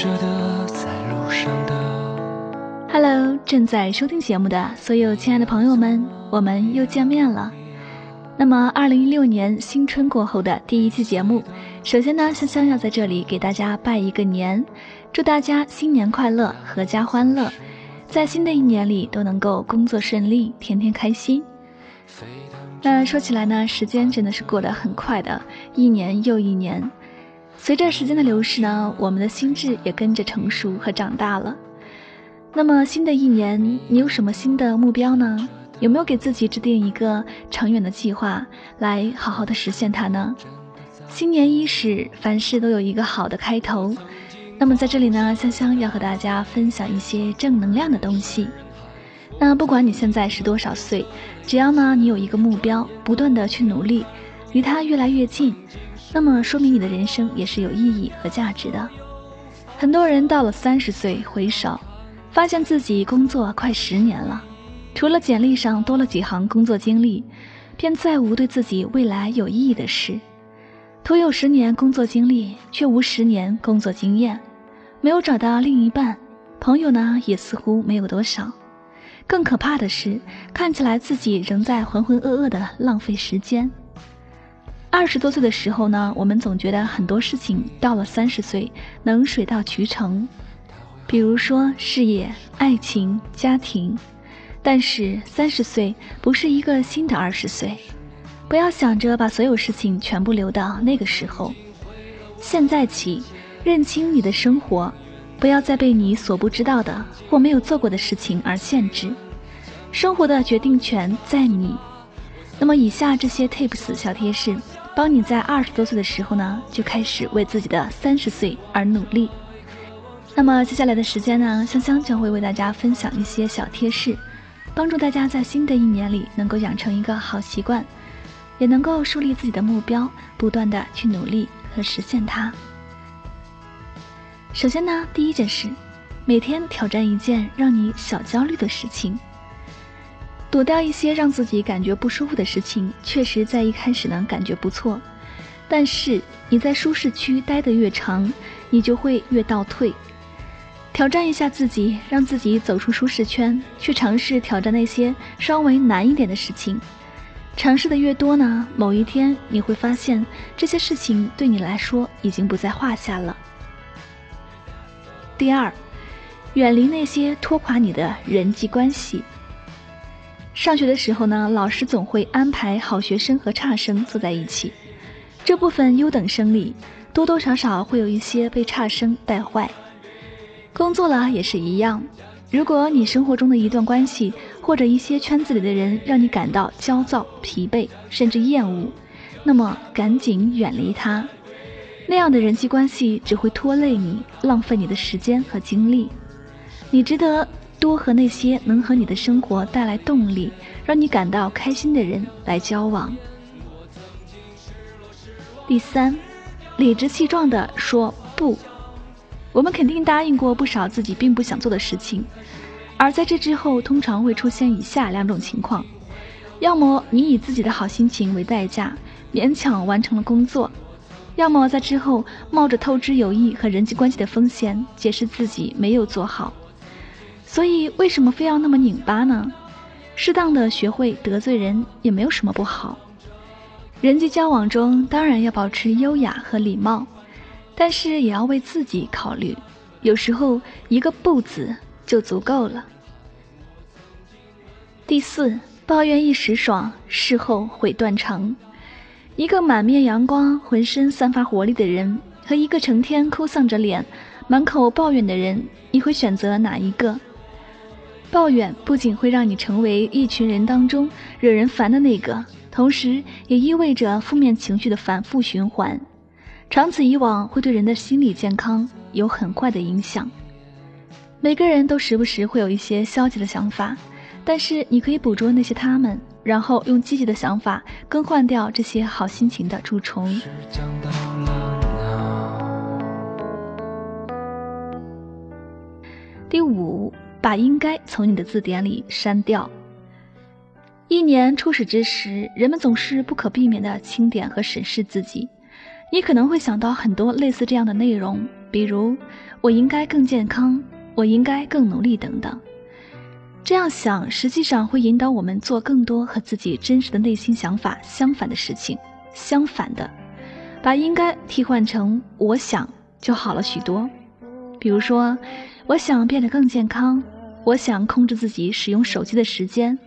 着的，在路上的。Hello，正在收听节目的所有亲爱的朋友们，我们又见面了。那么，二零一六年新春过后的第一期节目，首先呢，香香要在这里给大家拜一个年，祝大家新年快乐，阖家欢乐，在新的一年里都能够工作顺利，天天开心。那说起来呢，时间真的是过得很快的，一年又一年。随着时间的流逝呢，我们的心智也跟着成熟和长大了。那么新的一年，你有什么新的目标呢？有没有给自己制定一个长远的计划，来好好的实现它呢？新年伊始，凡事都有一个好的开头。那么在这里呢，香香要和大家分享一些正能量的东西。那不管你现在是多少岁，只要呢你有一个目标，不断的去努力，离他越来越近，那么说明你的人生也是有意义和价值的。很多人到了三十岁回首，发现自己工作快十年了，除了简历上多了几行工作经历，便再无对自己未来有意义的事。徒有十年工作经历，却无十年工作经验，没有找到另一半，朋友呢也似乎没有多少。更可怕的是，看起来自己仍在浑浑噩噩的浪费时间。二十多岁的时候呢，我们总觉得很多事情到了三十岁能水到渠成，比如说事业、爱情、家庭。但是三十岁不是一个新的二十岁，不要想着把所有事情全部留到那个时候。现在起，认清你的生活。不要再被你所不知道的或没有做过的事情而限制，生活的决定权在你。那么，以下这些 tips 小贴士，帮你在二十多岁的时候呢，就开始为自己的三十岁而努力。那么，接下来的时间呢，香香将会为大家分享一些小贴士，帮助大家在新的一年里能够养成一个好习惯，也能够树立自己的目标，不断的去努力和实现它。首先呢，第一件事，每天挑战一件让你小焦虑的事情，躲掉一些让自己感觉不舒服的事情。确实，在一开始呢，感觉不错，但是你在舒适区待得越长，你就会越倒退。挑战一下自己，让自己走出舒适圈，去尝试挑战那些稍微难一点的事情。尝试的越多呢，某一天你会发现，这些事情对你来说已经不在话下了。第二，远离那些拖垮你的人际关系。上学的时候呢，老师总会安排好学生和差生坐在一起，这部分优等生里多多少少会有一些被差生带坏。工作了也是一样，如果你生活中的一段关系或者一些圈子里的人让你感到焦躁、疲惫甚至厌恶，那么赶紧远离他。那样的人际关系只会拖累你，浪费你的时间和精力。你值得多和那些能和你的生活带来动力、让你感到开心的人来交往。第三，理直气壮地说不。我们肯定答应过不少自己并不想做的事情，而在这之后，通常会出现以下两种情况：要么你以自己的好心情为代价，勉强完成了工作。要么在之后冒着透支友谊和人际关系的风险，解释自己没有做好。所以，为什么非要那么拧巴呢？适当的学会得罪人也没有什么不好。人际交往中当然要保持优雅和礼貌，但是也要为自己考虑。有时候一个“不”字就足够了。第四，抱怨一时爽，事后悔断肠。一个满面阳光、浑身散发活力的人，和一个成天哭丧着脸、满口抱怨的人，你会选择哪一个？抱怨不仅会让你成为一群人当中惹人烦的那个，同时也意味着负面情绪的反复循环，长此以往会对人的心理健康有很坏的影响。每个人都时不时会有一些消极的想法，但是你可以捕捉那些他们。然后用积极的想法更换掉这些好心情的蛀虫。第五，把应该从你的字典里删掉。一年初始之时，人们总是不可避免的清点和审视自己。你可能会想到很多类似这样的内容，比如我应该更健康，我应该更努力等等。这样想，实际上会引导我们做更多和自己真实的内心想法相反的事情。相反的，把应该替换成我想，就好了许多。比如说，我想变得更健康，我想控制自己使用手机的时间，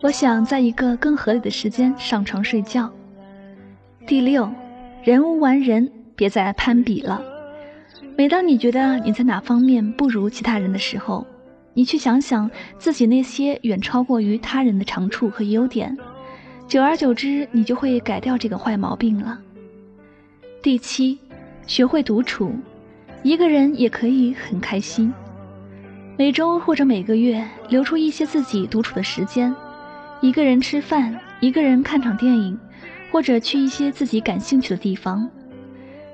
我想在一个更合理的时间上床睡觉。第六，人无完人，别再攀比了。每当你觉得你在哪方面不如其他人的时候，你去想想自己那些远超过于他人的长处和优点，久而久之，你就会改掉这个坏毛病了。第七，学会独处，一个人也可以很开心。每周或者每个月留出一些自己独处的时间，一个人吃饭，一个人看场电影，或者去一些自己感兴趣的地方，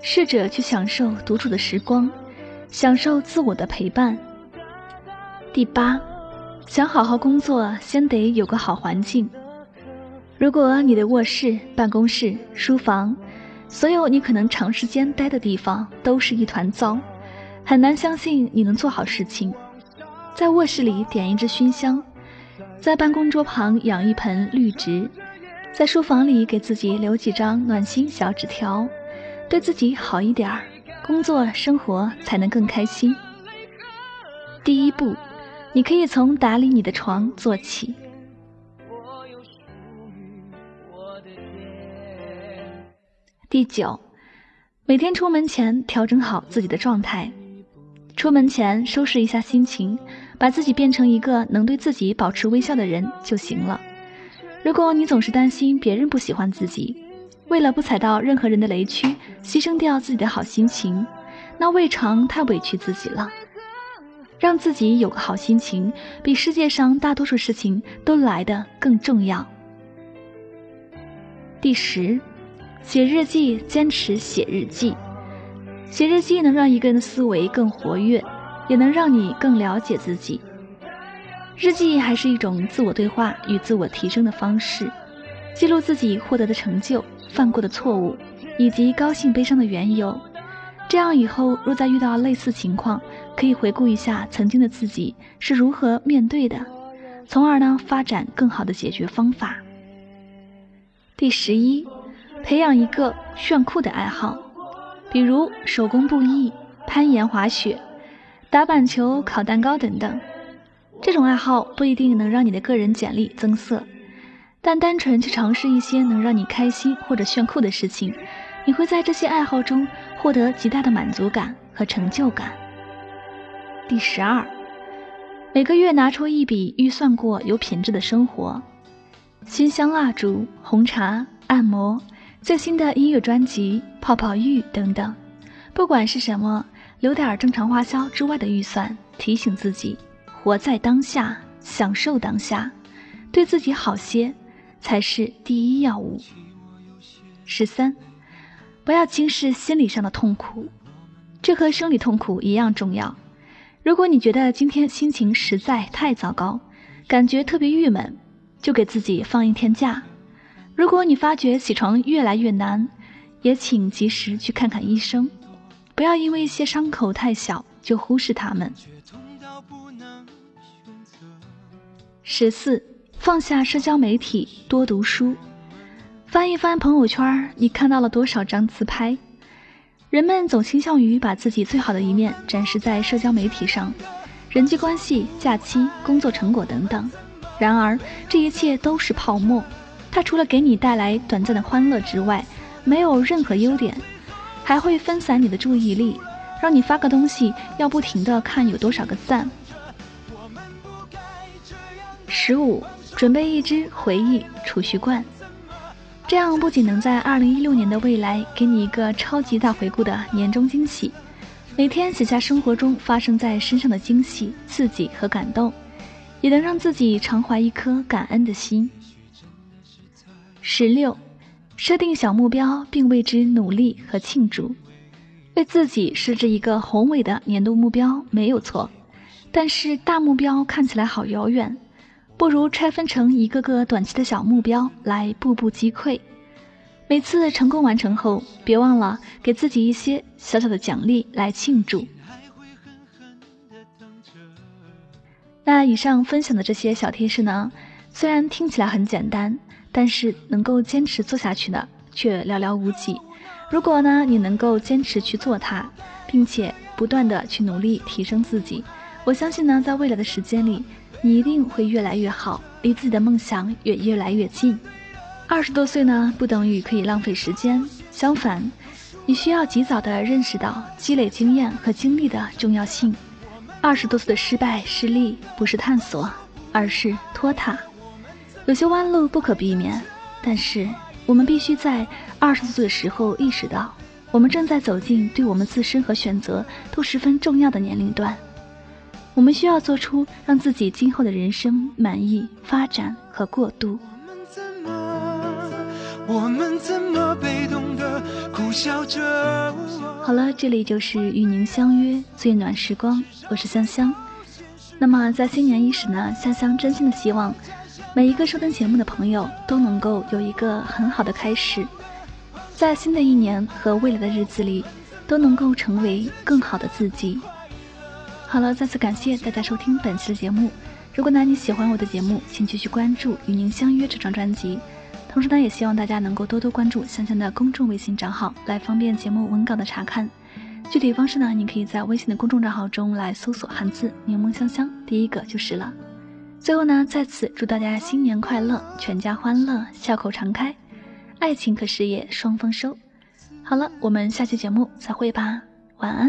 试着去享受独处的时光，享受自我的陪伴。第八，想好好工作，先得有个好环境。如果你的卧室、办公室、书房，所有你可能长时间待的地方都是一团糟，很难相信你能做好事情。在卧室里点一支熏香，在办公桌旁养一盆绿植，在书房里给自己留几张暖心小纸条，对自己好一点儿，工作生活才能更开心。第一步。你可以从打理你的床做起。第九，每天出门前调整好自己的状态，出门前收拾一下心情，把自己变成一个能对自己保持微笑的人就行了。如果你总是担心别人不喜欢自己，为了不踩到任何人的雷区，牺牲掉自己的好心情，那未尝太委屈自己了。让自己有个好心情，比世界上大多数事情都来得更重要。第十，写日记，坚持写日记。写日记能让一个人的思维更活跃，也能让你更了解自己。日记还是一种自我对话与自我提升的方式，记录自己获得的成就、犯过的错误，以及高兴悲伤的缘由。这样以后若再遇到类似情况，可以回顾一下曾经的自己是如何面对的，从而呢发展更好的解决方法。第十一，培养一个炫酷的爱好，比如手工布艺、攀岩、滑雪、打板球、烤蛋糕等等。这种爱好不一定能让你的个人简历增色，但单纯去尝试一些能让你开心或者炫酷的事情，你会在这些爱好中获得极大的满足感和成就感。第十二，每个月拿出一笔预算过有品质的生活，熏香蜡烛、红茶、按摩、最新的音乐专辑、泡泡浴等等，不管是什么，留点正常花销之外的预算，提醒自己活在当下，享受当下，对自己好些，才是第一要务。十三，不要轻视心理上的痛苦，这和生理痛苦一样重要。如果你觉得今天心情实在太糟糕，感觉特别郁闷，就给自己放一天假。如果你发觉起床越来越难，也请及时去看看医生，不要因为一些伤口太小就忽视他们。十四，放下社交媒体，多读书，翻一翻朋友圈，你看到了多少张自拍？人们总倾向于把自己最好的一面展示在社交媒体上，人际关系、假期、工作成果等等。然而，这一切都是泡沫，它除了给你带来短暂的欢乐之外，没有任何优点，还会分散你的注意力，让你发个东西要不停的看有多少个赞。十五，准备一只回忆储蓄罐。这样不仅能在二零一六年的未来给你一个超级大回顾的年终惊喜，每天写下生活中发生在身上的惊喜、刺激和感动，也能让自己常怀一颗感恩的心。十六，设定小目标并为之努力和庆祝，为自己设置一个宏伟的年度目标没有错，但是大目标看起来好遥远。不如拆分成一个个短期的小目标来步步击溃，每次成功完成后，别忘了给自己一些小小的奖励来庆祝。那以上分享的这些小贴士呢，虽然听起来很简单，但是能够坚持做下去的却寥寥无几。如果呢，你能够坚持去做它，并且不断的去努力提升自己，我相信呢，在未来的时间里，你一定会越来越好，离自己的梦想也越来越近。二十多岁呢，不等于可以浪费时间，相反，你需要及早的认识到积累经验和经历的重要性。二十多岁的失败失利，不是探索，而是拖沓。有些弯路不可避免，但是我们必须在二十岁的时候意识到，我们正在走进对我们自身和选择都十分重要的年龄段。我们需要做出让自己今后的人生满意、发展和过渡。我们怎么被动的苦笑着？好了，这里就是与您相约最暖时光，我是香香。那么在新年伊始呢，香香真心的希望每一个收听节目的朋友都能够有一个很好的开始，在新的一年和未来的日子里都能够成为更好的自己。好了，再次感谢大家收听本期的节目。如果呢你喜欢我的节目，请继续关注《与您相约》这张专辑。同时呢，也希望大家能够多多关注香香的公众微信账号，来方便节目文稿的查看。具体方式呢，你可以在微信的公众账号中来搜索汉字“柠檬香香”，第一个就是了。最后呢，在此祝大家新年快乐，全家欢乐，笑口常开，爱情和事业双丰收。好了，我们下期节目再会吧，晚安。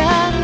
mirar